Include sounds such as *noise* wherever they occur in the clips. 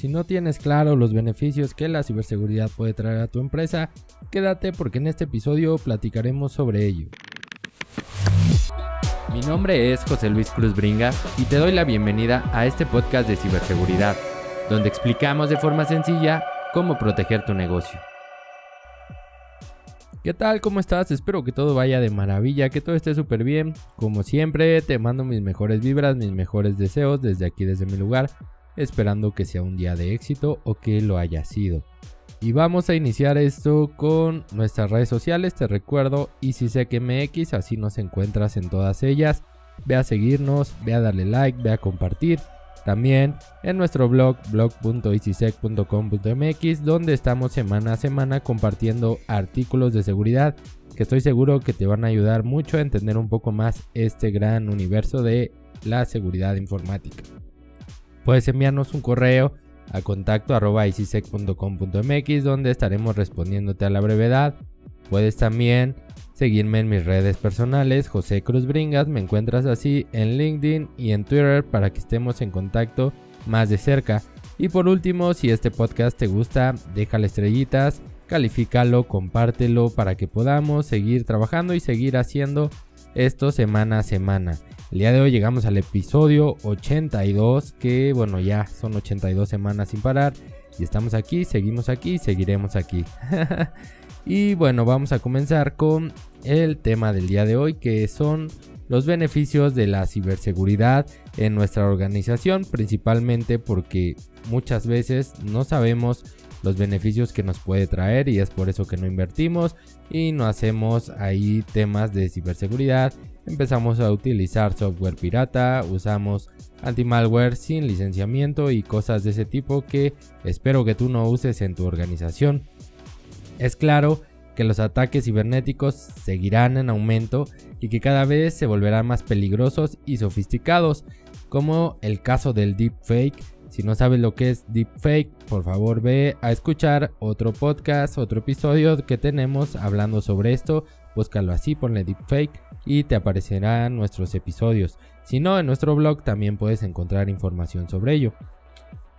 Si no tienes claro los beneficios que la ciberseguridad puede traer a tu empresa, quédate porque en este episodio platicaremos sobre ello. Mi nombre es José Luis Cruz Bringas y te doy la bienvenida a este podcast de ciberseguridad, donde explicamos de forma sencilla cómo proteger tu negocio. ¿Qué tal? ¿Cómo estás? Espero que todo vaya de maravilla, que todo esté súper bien. Como siempre, te mando mis mejores vibras, mis mejores deseos desde aquí, desde mi lugar, esperando que sea un día de éxito o que lo haya sido. Y vamos a iniciar esto con nuestras redes sociales, te recuerdo MX, así nos encuentras en todas ellas. Ve a seguirnos, ve a darle like, ve a compartir también en nuestro blog blog.easysec.com.mx donde estamos semana a semana compartiendo artículos de seguridad que estoy seguro que te van a ayudar mucho a entender un poco más este gran universo de la seguridad informática. Puedes enviarnos un correo a contacto donde estaremos respondiéndote a la brevedad. Puedes también seguirme en mis redes personales, José Cruz Bringas, me encuentras así en LinkedIn y en Twitter para que estemos en contacto más de cerca. Y por último, si este podcast te gusta, déjale estrellitas, califícalo, compártelo para que podamos seguir trabajando y seguir haciendo esto semana a semana. El día de hoy llegamos al episodio 82, que bueno, ya son 82 semanas sin parar. Y estamos aquí, seguimos aquí, seguiremos aquí. *laughs* Y bueno, vamos a comenzar con el tema del día de hoy, que son los beneficios de la ciberseguridad en nuestra organización, principalmente porque muchas veces no sabemos los beneficios que nos puede traer y es por eso que no invertimos y no hacemos ahí temas de ciberseguridad. Empezamos a utilizar software pirata, usamos anti-malware sin licenciamiento y cosas de ese tipo que espero que tú no uses en tu organización. Es claro que los ataques cibernéticos seguirán en aumento y que cada vez se volverán más peligrosos y sofisticados, como el caso del deepfake. Si no sabes lo que es deepfake, por favor ve a escuchar otro podcast, otro episodio que tenemos hablando sobre esto. Búscalo así, ponle deepfake y te aparecerán nuestros episodios. Si no, en nuestro blog también puedes encontrar información sobre ello.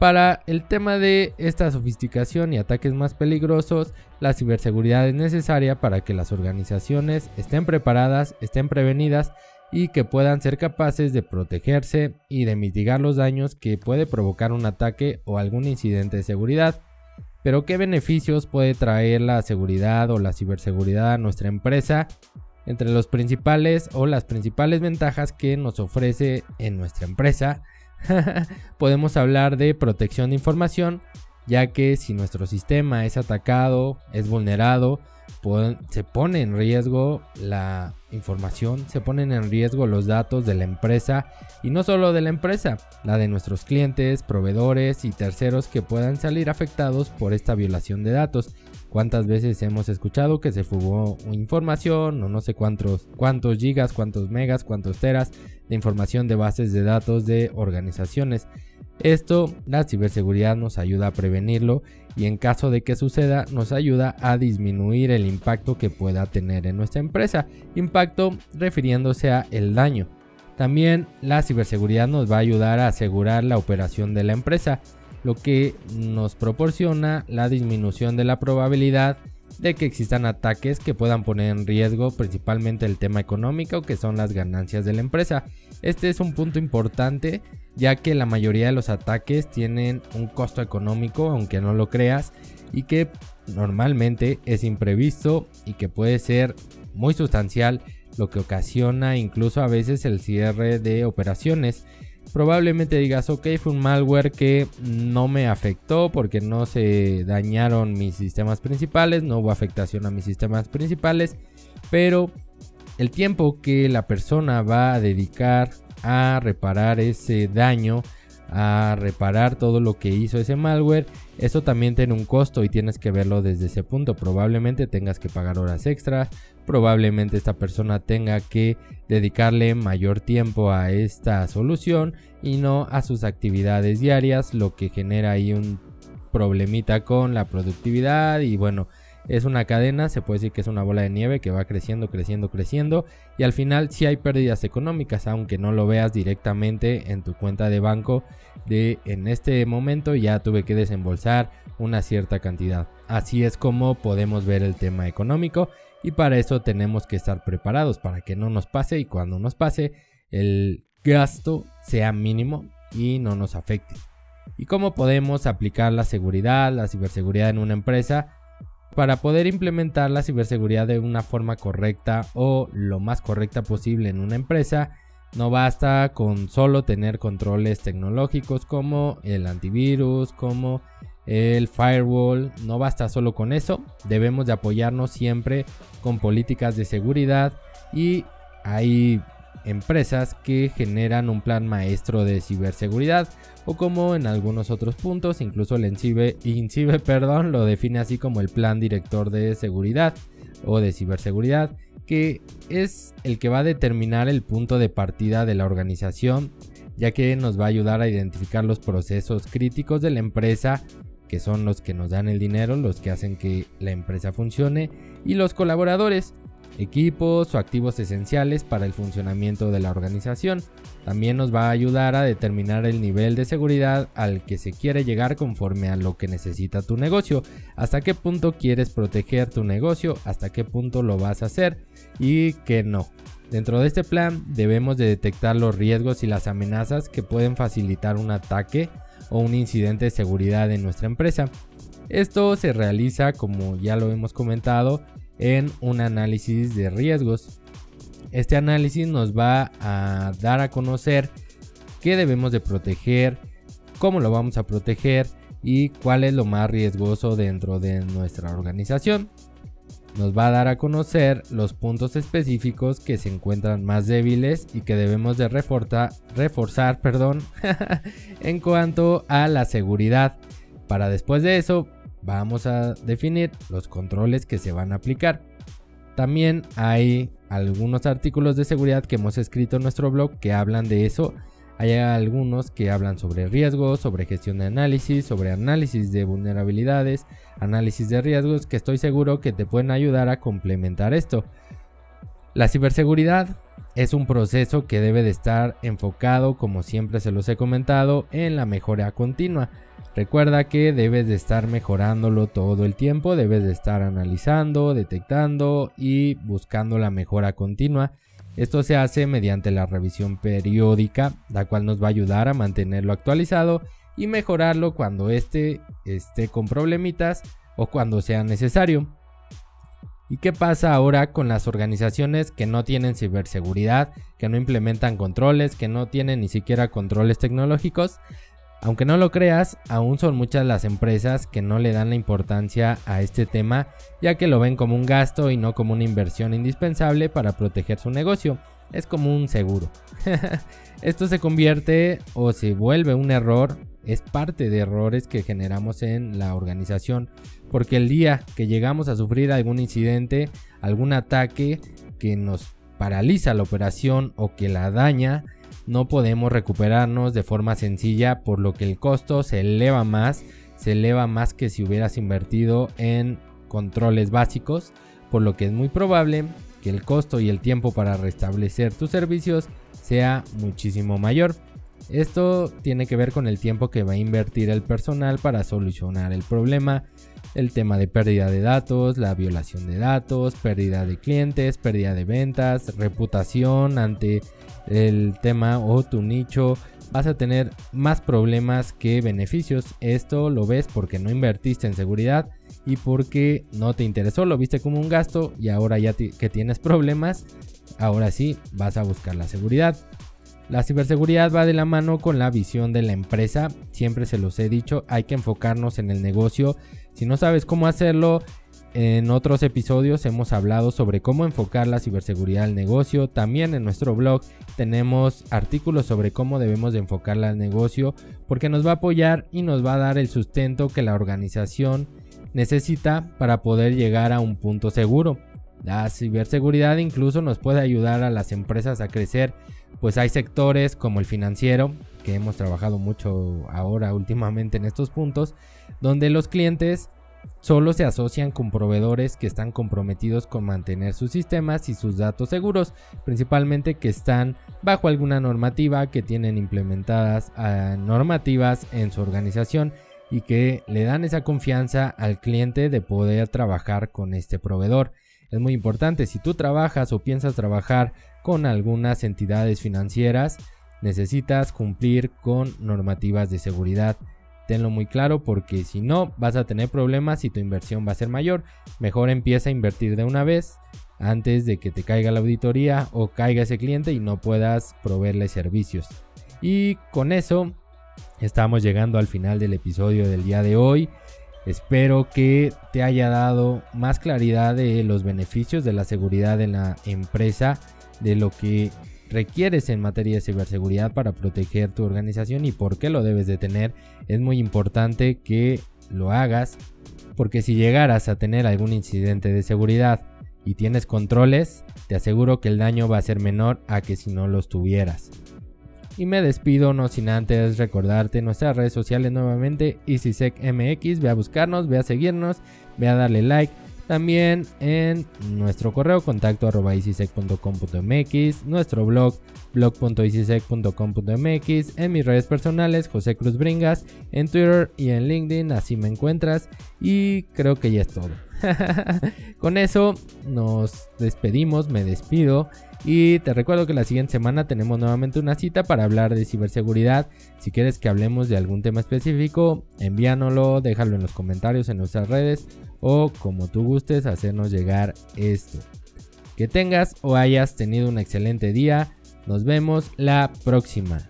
Para el tema de esta sofisticación y ataques más peligrosos, la ciberseguridad es necesaria para que las organizaciones estén preparadas, estén prevenidas y que puedan ser capaces de protegerse y de mitigar los daños que puede provocar un ataque o algún incidente de seguridad. Pero ¿qué beneficios puede traer la seguridad o la ciberseguridad a nuestra empresa? Entre los principales o las principales ventajas que nos ofrece en nuestra empresa *laughs* podemos hablar de protección de información, ya que si nuestro sistema es atacado, es vulnerado, se pone en riesgo la información, se ponen en riesgo los datos de la empresa y no solo de la empresa, la de nuestros clientes, proveedores y terceros que puedan salir afectados por esta violación de datos. ¿Cuántas veces hemos escuchado que se fugó información o no sé cuántos, cuántos gigas, cuántos megas, cuántos teras de información de bases de datos de organizaciones? Esto, la ciberseguridad nos ayuda a prevenirlo y en caso de que suceda nos ayuda a disminuir el impacto que pueda tener en nuestra empresa. Impacto refiriéndose a el daño. También la ciberseguridad nos va a ayudar a asegurar la operación de la empresa lo que nos proporciona la disminución de la probabilidad de que existan ataques que puedan poner en riesgo principalmente el tema económico que son las ganancias de la empresa. Este es un punto importante ya que la mayoría de los ataques tienen un costo económico aunque no lo creas y que normalmente es imprevisto y que puede ser muy sustancial lo que ocasiona incluso a veces el cierre de operaciones. Probablemente digas, ok, fue un malware que no me afectó porque no se dañaron mis sistemas principales, no hubo afectación a mis sistemas principales, pero el tiempo que la persona va a dedicar a reparar ese daño, a reparar todo lo que hizo ese malware, eso también tiene un costo y tienes que verlo desde ese punto. Probablemente tengas que pagar horas extras, probablemente esta persona tenga que dedicarle mayor tiempo a esta solución y no a sus actividades diarias, lo que genera ahí un problemita con la productividad y bueno, es una cadena, se puede decir que es una bola de nieve que va creciendo, creciendo, creciendo y al final sí hay pérdidas económicas, aunque no lo veas directamente en tu cuenta de banco de en este momento ya tuve que desembolsar una cierta cantidad. Así es como podemos ver el tema económico y para eso tenemos que estar preparados para que no nos pase y cuando nos pase el gasto sea mínimo y no nos afecte. ¿Y cómo podemos aplicar la seguridad, la ciberseguridad en una empresa? Para poder implementar la ciberseguridad de una forma correcta o lo más correcta posible en una empresa, no basta con solo tener controles tecnológicos como el antivirus, como el firewall, no basta solo con eso, debemos de apoyarnos siempre con políticas de seguridad y hay empresas que generan un plan maestro de ciberseguridad o como en algunos otros puntos, incluso el INCIBE, *laughs* perdón, lo define así como el plan director de seguridad o de ciberseguridad, que es el que va a determinar el punto de partida de la organización, ya que nos va a ayudar a identificar los procesos críticos de la empresa, que son los que nos dan el dinero, los que hacen que la empresa funcione, y los colaboradores, equipos o activos esenciales para el funcionamiento de la organización. También nos va a ayudar a determinar el nivel de seguridad al que se quiere llegar conforme a lo que necesita tu negocio, hasta qué punto quieres proteger tu negocio, hasta qué punto lo vas a hacer y qué no. Dentro de este plan debemos de detectar los riesgos y las amenazas que pueden facilitar un ataque o un incidente de seguridad en nuestra empresa. Esto se realiza, como ya lo hemos comentado, en un análisis de riesgos. Este análisis nos va a dar a conocer qué debemos de proteger, cómo lo vamos a proteger y cuál es lo más riesgoso dentro de nuestra organización. Nos va a dar a conocer los puntos específicos que se encuentran más débiles y que debemos de reforzar, *laughs* perdón, *laughs* en cuanto a la seguridad. Para después de eso vamos a definir los controles que se van a aplicar. También hay algunos artículos de seguridad que hemos escrito en nuestro blog que hablan de eso. Hay algunos que hablan sobre riesgos, sobre gestión de análisis, sobre análisis de vulnerabilidades, análisis de riesgos que estoy seguro que te pueden ayudar a complementar esto. La ciberseguridad es un proceso que debe de estar enfocado, como siempre se los he comentado, en la mejora continua. Recuerda que debes de estar mejorándolo todo el tiempo, debes de estar analizando, detectando y buscando la mejora continua. Esto se hace mediante la revisión periódica, la cual nos va a ayudar a mantenerlo actualizado y mejorarlo cuando este esté con problemitas o cuando sea necesario. ¿Y qué pasa ahora con las organizaciones que no tienen ciberseguridad, que no implementan controles, que no tienen ni siquiera controles tecnológicos? Aunque no lo creas, aún son muchas las empresas que no le dan la importancia a este tema, ya que lo ven como un gasto y no como una inversión indispensable para proteger su negocio. Es como un seguro. *laughs* Esto se convierte o se vuelve un error, es parte de errores que generamos en la organización, porque el día que llegamos a sufrir algún incidente, algún ataque que nos paraliza la operación o que la daña, no podemos recuperarnos de forma sencilla por lo que el costo se eleva más, se eleva más que si hubieras invertido en controles básicos, por lo que es muy probable que el costo y el tiempo para restablecer tus servicios sea muchísimo mayor. Esto tiene que ver con el tiempo que va a invertir el personal para solucionar el problema, el tema de pérdida de datos, la violación de datos, pérdida de clientes, pérdida de ventas, reputación ante el tema o tu nicho, vas a tener más problemas que beneficios. Esto lo ves porque no invertiste en seguridad y porque no te interesó, lo viste como un gasto y ahora ya que tienes problemas, ahora sí vas a buscar la seguridad. La ciberseguridad va de la mano con la visión de la empresa, siempre se los he dicho, hay que enfocarnos en el negocio. Si no sabes cómo hacerlo, en otros episodios hemos hablado sobre cómo enfocar la ciberseguridad al negocio. También en nuestro blog tenemos artículos sobre cómo debemos de enfocarla al negocio porque nos va a apoyar y nos va a dar el sustento que la organización necesita para poder llegar a un punto seguro. La ciberseguridad incluso nos puede ayudar a las empresas a crecer, pues hay sectores como el financiero, que hemos trabajado mucho ahora últimamente en estos puntos, donde los clientes solo se asocian con proveedores que están comprometidos con mantener sus sistemas y sus datos seguros, principalmente que están bajo alguna normativa, que tienen implementadas ah, normativas en su organización y que le dan esa confianza al cliente de poder trabajar con este proveedor. Es muy importante, si tú trabajas o piensas trabajar con algunas entidades financieras, necesitas cumplir con normativas de seguridad. Tenlo muy claro porque si no vas a tener problemas y tu inversión va a ser mayor. Mejor empieza a invertir de una vez antes de que te caiga la auditoría o caiga ese cliente y no puedas proveerle servicios. Y con eso estamos llegando al final del episodio del día de hoy. Espero que te haya dado más claridad de los beneficios de la seguridad en la empresa, de lo que requieres en materia de ciberseguridad para proteger tu organización y por qué lo debes de tener. Es muy importante que lo hagas porque si llegaras a tener algún incidente de seguridad y tienes controles, te aseguro que el daño va a ser menor a que si no los tuvieras. Y me despido no sin antes recordarte nuestras redes sociales nuevamente, EasySecMX, ve a buscarnos, ve a seguirnos, ve a darle like. También en nuestro correo contacto arroba nuestro blog blog.easysec.com.mx, en mis redes personales José Cruz Bringas, en Twitter y en LinkedIn, así me encuentras y creo que ya es todo. *laughs* Con eso nos despedimos, me despido. Y te recuerdo que la siguiente semana tenemos nuevamente una cita para hablar de ciberseguridad. Si quieres que hablemos de algún tema específico, envíanoslo, déjalo en los comentarios en nuestras redes o como tú gustes hacernos llegar esto. Que tengas o hayas tenido un excelente día. Nos vemos la próxima.